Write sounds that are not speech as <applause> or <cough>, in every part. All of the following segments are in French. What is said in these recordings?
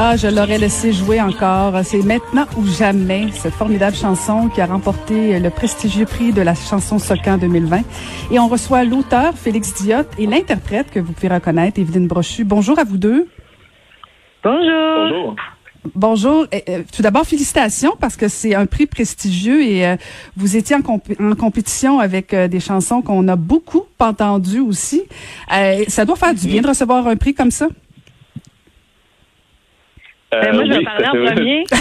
Ah, je l'aurais laissé jouer encore. C'est maintenant ou jamais cette formidable chanson qui a remporté le prestigieux prix de la chanson Socan 2020. Et on reçoit l'auteur Félix Diot et l'interprète que vous pouvez reconnaître, Evelyne Brochu. Bonjour à vous deux. Bonjour. Bonjour. Bonjour. Euh, euh, tout d'abord, félicitations parce que c'est un prix prestigieux et euh, vous étiez en, comp- en compétition avec euh, des chansons qu'on a beaucoup entendues aussi. Euh, ça doit faire du bien de recevoir un prix comme ça. Ben, moi, je vais oui, parler en premier. <laughs>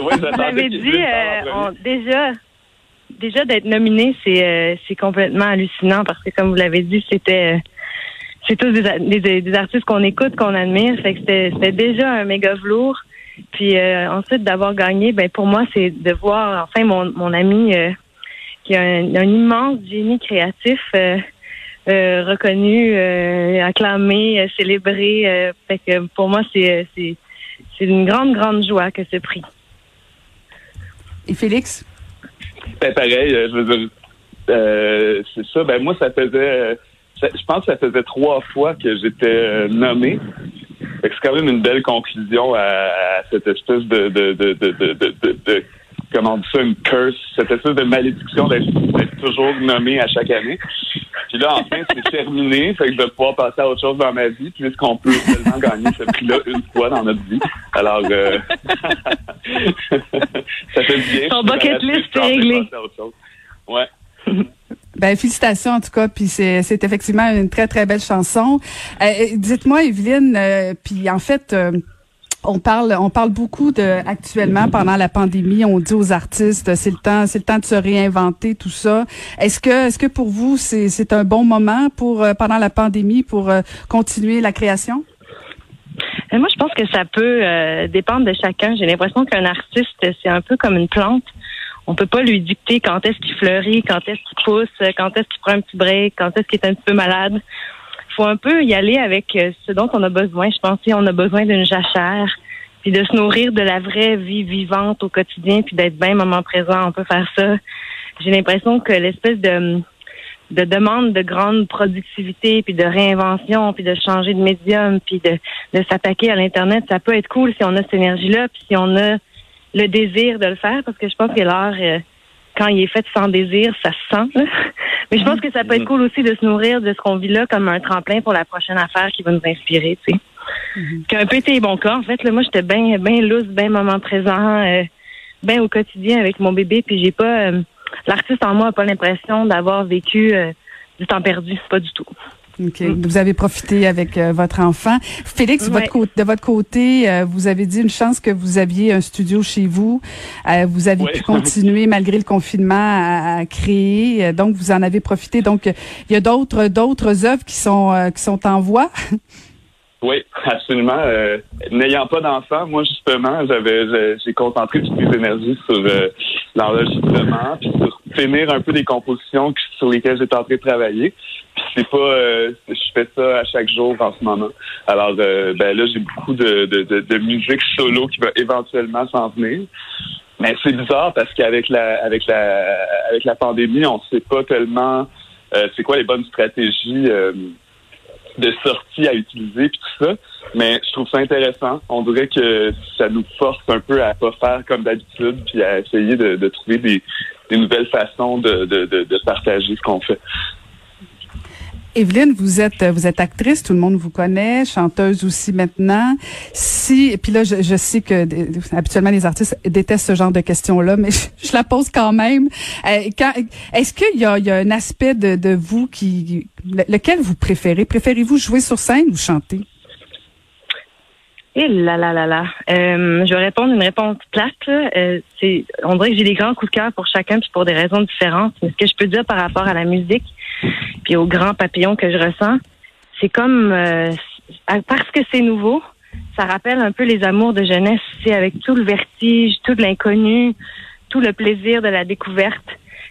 Vous avez dit, euh, on- déjà, déjà d'être nominé, c'est euh, c'est complètement hallucinant parce que, comme vous l'avez dit, c'était euh, c'est tous des, des, des artistes qu'on écoute, qu'on admire. Fait que c'était déjà un méga velours. Puis euh, ensuite d'avoir gagné, ben pour moi, c'est de voir enfin mon, mon ami euh, qui a un, un immense génie créatif. euh, euh, reconnu, euh, acclamé, euh, célébré. euh, fait que pour moi, c'est euh, c'est une grande, grande joie que ce prix. Et Félix? Ben, pareil, euh, je veux dire, euh, c'est ça. Ben moi, ça faisait, ça- je pense que ça faisait trois fois que j'étais euh, nommé. C'est quand même une belle conclusion à, à cette espèce de, de, de, de, de, de, de- de- comment on dit ça, une curse, cette espèce de malédiction d'être d'être toujours nommé à chaque année. Puis là, enfin, c'est terminé. Fait que je vais pouvoir passer à autre chose dans ma vie, puisqu'on peut seulement gagner ce prix-là une fois dans notre vie? Alors, euh, <laughs> ça fait du bien. Ton bucket list est réglé. passer à autre chose. Ouais. Ben félicitations en tout cas, puis c'est c'est effectivement une très très belle chanson. Euh, euh, Dites-moi Evelyne, euh, puis en fait euh, on parle on parle beaucoup de actuellement pendant la pandémie, on dit aux artistes c'est le temps c'est le temps de se réinventer tout ça. Est-ce que est-ce que pour vous c'est un bon moment pour euh, pendant la pandémie pour euh, continuer la création? Et moi, je pense que ça peut euh, dépendre de chacun. J'ai l'impression qu'un artiste, c'est un peu comme une plante. On peut pas lui dicter quand est-ce qu'il fleurit, quand est-ce qu'il pousse, quand est-ce qu'il prend un petit break, quand est-ce qu'il est un petit peu malade. Un peu y aller avec euh, ce dont on a besoin. Je pense qu'on a besoin d'une jachère, puis de se nourrir de la vraie vie vivante au quotidien, puis d'être bien moment présent. On peut faire ça. J'ai l'impression que l'espèce de de demande de grande productivité, puis de réinvention, puis de changer de médium, puis de, s'attaquer à l'Internet, ça peut être cool si on a cette énergie-là, puis si on a le désir de le faire, parce que je pense que l'art, euh, quand il est fait sans désir, ça se sent. là. Mais je pense que ça peut être cool aussi de se nourrir de ce qu'on vit là comme un tremplin pour la prochaine affaire qui va nous inspirer, tu sais. Qui a un peu été mon cas. En fait, là, moi, j'étais bien bien loose, bien moment présent, euh, bien au quotidien avec mon bébé, puis j'ai pas... euh, L'artiste en moi n'a pas l'impression d'avoir vécu euh, du temps perdu, pas du tout. OK. Vous avez profité avec euh, votre enfant. Félix, Ouais. votre côté- de votre côté, euh, vous avez dit une chance que vous aviez un studio chez vous. Euh, vous avez Ouais. pu continuer <laughs> malgré le confinement à, à créer. Donc, vous en avez profité. Donc, il y a d'autres d'autres œuvres qui sont euh, qui sont en voie. <laughs> Oui, absolument. Euh, N'ayant pas d'enfant, moi justement, j'avais j'ai- concentré toutes mes énergies sur euh, l'enregistrement, puis sur finir un peu des compositions sur lesquelles j'étais en train de travailler. C'est pas, euh, je fais ça à chaque jour en ce moment. Alors euh, ben là, j'ai beaucoup de, de, musique solo qui va éventuellement s'en venir. Mais c'est bizarre parce qu'avec la avec la avec la pandémie, on sait pas tellement euh, c'est quoi les bonnes stratégies. de sortie à utiliser puis tout ça. Mais je trouve ça intéressant. On dirait que ça nous force un peu à pas faire comme d'habitude puis à essayer de, trouver des, nouvelles façons de, de, de partager ce qu'on fait. Evelyne, vous êtes vous êtes actrice, tout le monde vous connaît, chanteuse aussi maintenant. Si puis là je, je sais que habituellement les artistes détestent ce genre de questions-là, mais <laughs> je, je la pose quand même. Euh, Est-ce qu'il y a, y a un aspect de, de vous qui le- lequel vous préférez? Préférez-vous jouer sur scène ou chanter? Et là. Euh, je vais répondre une réponse plate. Euh, on dirait que j'ai des grands coups de cœur pour chacun, puis pour des raisons différentes. Mais ce que je peux dire par rapport à la musique, puis aux grands papillons que je ressens, c'est comme euh, parce que c'est nouveau, ça rappelle un peu les amours de jeunesse, c'est avec tout le vertige, tout l'inconnu, tout le plaisir de la découverte.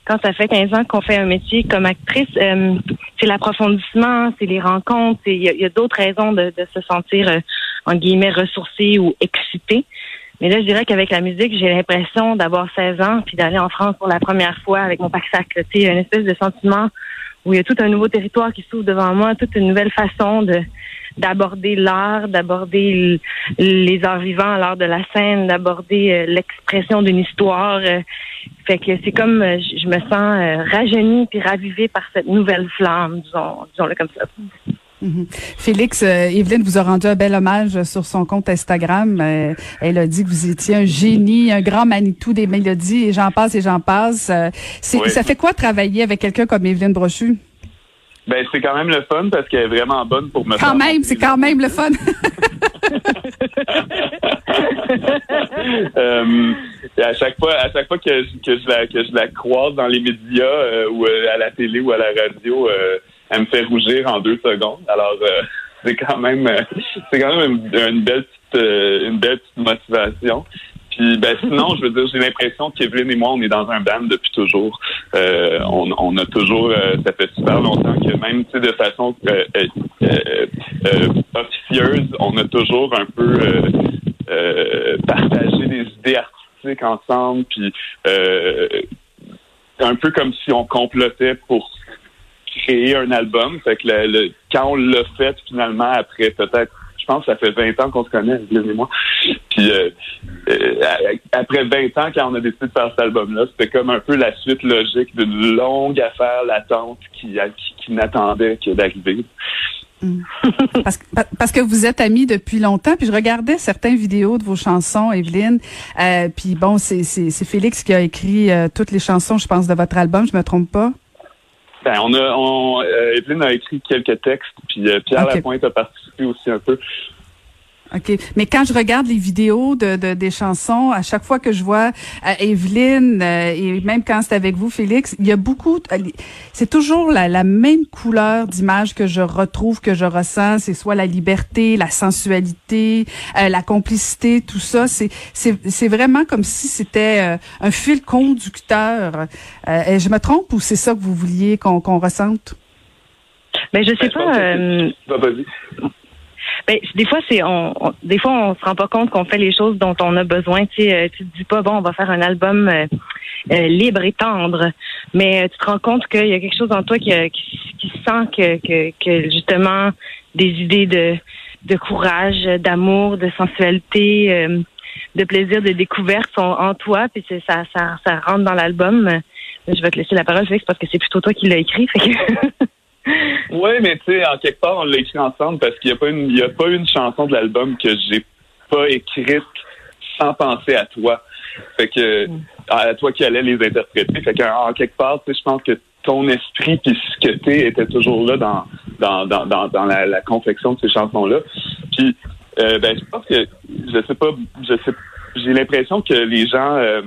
Quand ça fait 15 ans qu'on fait un métier comme actrice, c'est l'approfondissement, c'est les rencontres, il y a, d'autres raisons de, se sentir en guillemets ressourcé ou excité. Mais là, je dirais qu'avec la musique, j'ai l'impression d'avoir 16 ans puis d'aller en France pour la première fois avec mon pack-sac. Tu sais, une espèce de sentiment où il y a tout un nouveau territoire qui s'ouvre devant moi, toute une nouvelle façon de d'aborder l'art, d'aborder les arts vivants l'art de la scène, d'aborder euh, l'expression d'une histoire. euh. fait que c'est comme euh, je me sens rajeunie puis ravivée par cette nouvelle flamme, disons, disons-le comme ça. Mhm. Félix, euh, Evelyne vous a rendu un bel hommage sur son compte Instagram. Euh, elle a dit que vous étiez un génie, un grand Manitou des mélodies, et j'en passe et j'en passe. Euh, Oui. Ça fait quoi travailler avec quelqu'un comme Evelyne Brochu? Ben, c'est quand même le fun parce qu'elle est vraiment bonne pour me Quand faire même, c'est quand même le fun. <laughs> Euh, à chaque fois, à chaque fois que je, que je la que je la croise dans les médias euh, ou à la télé ou à la radio, euh, elle me fait rougir en deux secondes. Alors euh, <laughs> c'est quand même euh, c'est quand même une, belle petite euh, une belle petite motivation. Puis ben sinon, je veux dire, j'ai l'impression qu'Evelyne et moi, on est dans un band depuis toujours. Euh, on, on a toujours, euh, ça fait super longtemps que même de façon euh, euh, officieuse, on a toujours un peu partagé des idées artistiques ensemble, puis un peu comme si on complotait pour créer un album. Fait que le, quand on l'a fait finalement après peut-être je pense que ça fait 20 ans qu'on se connaît, moi. Puis euh, euh, après 20 ans, quand on a décidé de faire cet album-là, c'était comme un peu la suite logique d'une longue affaire latente qui, qui, qui n'attendait que d'arriver. <laughs> parce, que- pa- parce que vous êtes amis depuis longtemps, puis je regardais certaines vidéos de vos chansons, Evelyne. Euh, puis bon, c'est Félix qui a écrit toutes les chansons, je pense, de votre album, je me trompe pas? Ben, on a, on, euh, Evelyne a écrit quelques textes, puis euh, Pierre. Lapointe a participé aussi un peu. OK. Mais quand je regarde les vidéos de, de- des chansons, à chaque fois que je vois euh, Evelyne, euh, et même quand c'est avec vous, Félix, il y a beaucoup... euh, C'est toujours la, la même couleur d'image que je retrouve, que je ressens. C'est soit la liberté, la sensualité, euh, la complicité, tout ça. C'est c'est c'est vraiment comme si c'était euh, un fil conducteur. Euh, et je me trompe ou c'est ça que vous vouliez qu'on qu'on ressente? Mais je sais Ben, je pas. Ben, des fois, c'est on, on- des fois on se rend pas compte qu'on fait les choses dont on a besoin. Tu sais, euh, tu te dis pas bon, on va faire un album euh, euh, libre et tendre, mais euh, tu te rends compte qu'il y a quelque chose en toi qui, euh, qui, qui sent que, que, que justement des idées de de courage, d'amour, de sensualité, euh, de plaisir, de découverte sont en toi, puis c'est- ça, ça, ça rentre dans l'album. Je vais te laisser la parole, Félix, parce que c'est plutôt toi qui l'as écrit. Fait que... <laughs> Oui, mais tu sais, en quelque part, on l'a écrit ensemble parce qu'il n'y a pas une, il y a pas une chanson de l'album que j'ai pas écrite sans penser à toi. Fait que, à toi qui allais les interpréter. Fait que, en quelque part, tu sais, je pense que ton esprit puis ce que t'es était toujours là dans, dans, dans, dans, dans la, la confection de ces chansons-là. Puis, euh, ben, je pense que, je sais pas, je sais, j'ai l'impression que les gens, euh,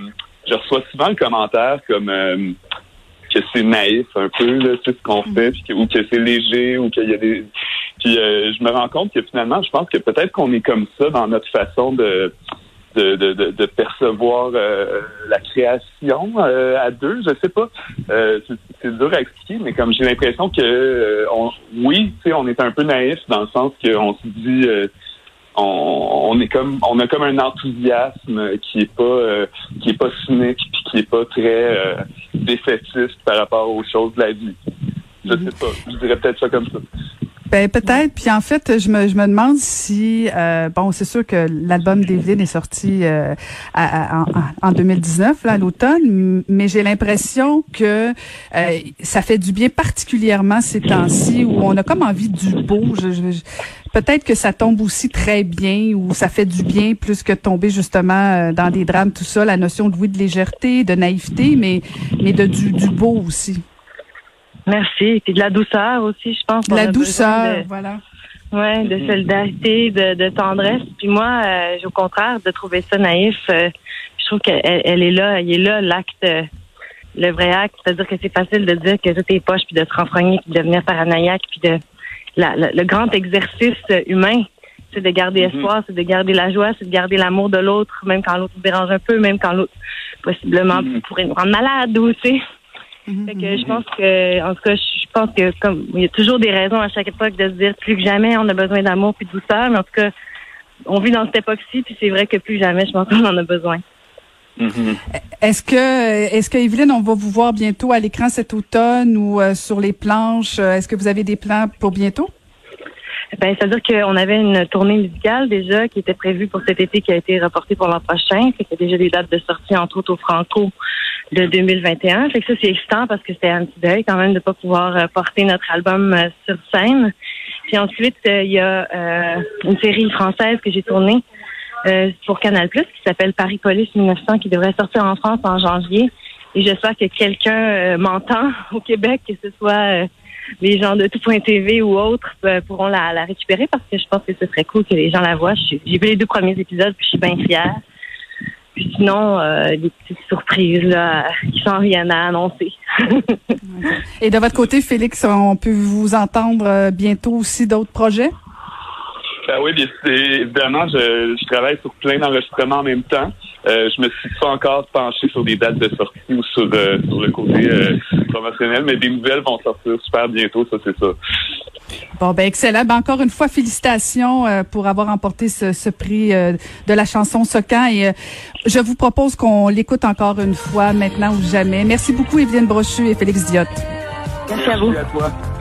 je reçois souvent le commentaire comme, euh, que c'est naïf un peu là, sais, ce qu'on fait, puis que, ou que c'est léger, ou qu'il y a des. Puis euh, je me rends compte que finalement, je pense que peut-être qu'on est comme ça dans notre façon de de, de, de, de percevoir euh, la création euh, à deux. Je sais pas. Euh, c'est, dur à expliquer, mais comme j'ai l'impression que euh, on, oui, tu sais, on est un peu naïf dans le sens qu'on se dit. On, on est comme on a comme un enthousiasme qui est pas euh, qui est pas cynique puis qui est pas très euh, défaitiste par rapport aux choses de la vie. Je sais pas, je dirais peut-être ça comme ça. Ben peut-être. Puis en fait, je me, je me demande si euh, bon, c'est sûr que l'album d'Evelyne est sorti euh, à- à- en, en 2019 là à l'automne, mais j'ai l'impression que euh, ça fait du bien particulièrement ces temps-ci où on a comme envie du beau. Je- je- Peut-être que ça tombe aussi très bien ou ça fait du bien plus que tomber justement euh, dans des drames tout ça. La notion de oui de légèreté, de naïveté, mais mais de du, du beau aussi. Merci. Puis de la douceur aussi, je pense. De la douceur, de- voilà. Ouais, de Mhm. solidarité, de, de tendresse. Puis moi, euh, j'ai au contraire de trouver ça naïf. euh, je trouve qu'elle elle est là, il est là l'acte, le vrai acte. C'est-à-dire que c'est facile de dire que tout est poche, puis de se renfrogner, puis de devenir paranoïaque, puis de la- la- le grand exercice humain, c'est de garder Mhm. espoir, c'est de garder la joie, c'est de garder l'amour de l'autre, même quand l'autre nous dérange un peu, même quand l'autre possiblement Mhm. pourrait nous rendre malade ou tu sais. Fait que je pense que, en tout cas, je pense que comme il y a toujours des raisons à chaque époque de se dire plus que jamais on a besoin d'amour puis de douceur, mais en tout cas, on vit dans cette époque-ci, puis c'est vrai que plus jamais, je pense qu'on en a besoin. Mhm. Est-ce que, est-ce que Evelyne, on va vous voir bientôt à l'écran cet automne ou euh, sur les planches? Euh, Est-ce que vous avez des plans pour bientôt? Ben, c'est-à-dire qu'on avait une tournée musicale déjà qui était prévue pour cet été, qui a été reportée pour l'an prochain. A déjà des dates de sortie, entre autres au Franco de 2021. Fait que ça, c'est excitant parce que c'était un petit deuil quand même de pas pouvoir euh, porter notre album euh, sur scène. Puis ensuite, euh, il y a une série française que j'ai tournée pour Canal+, qui s'appelle Paris Police 1900, qui devrait sortir en France en janvier. Et j'espère que quelqu'un m'entend <laughs> au Québec, que ce soit... les gens de tout.tv ou autres euh, pourront la, la récupérer parce que je pense que ce serait cool que les gens la voient. Je- J'ai vu les deux premiers épisodes puis je suis bien fière. Puis sinon, euh, des petites surprises là, qui s'en viennent à annoncer. <laughs> Et de votre côté, Félix, on peut vous entendre euh, bientôt aussi d'autres projets? Ben oui, bien, évidemment, je, je travaille sur plein d'enregistrements en même temps. Euh, je me suis pas encore penché sur des dates de sortie ou sur, euh, sur le côté euh, promotionnel, mais des nouvelles vont sortir super bientôt, ça c'est ça. Bon, ben excellent. Ben, encore une fois, félicitations euh, pour avoir remporté ce, ce prix euh, de la chanson Socan. Et euh, je vous propose qu'on l'écoute encore une fois, maintenant ou jamais. Merci beaucoup, Evelyne Brochu et Félix Diotte. Merci à vous. Merci à toi.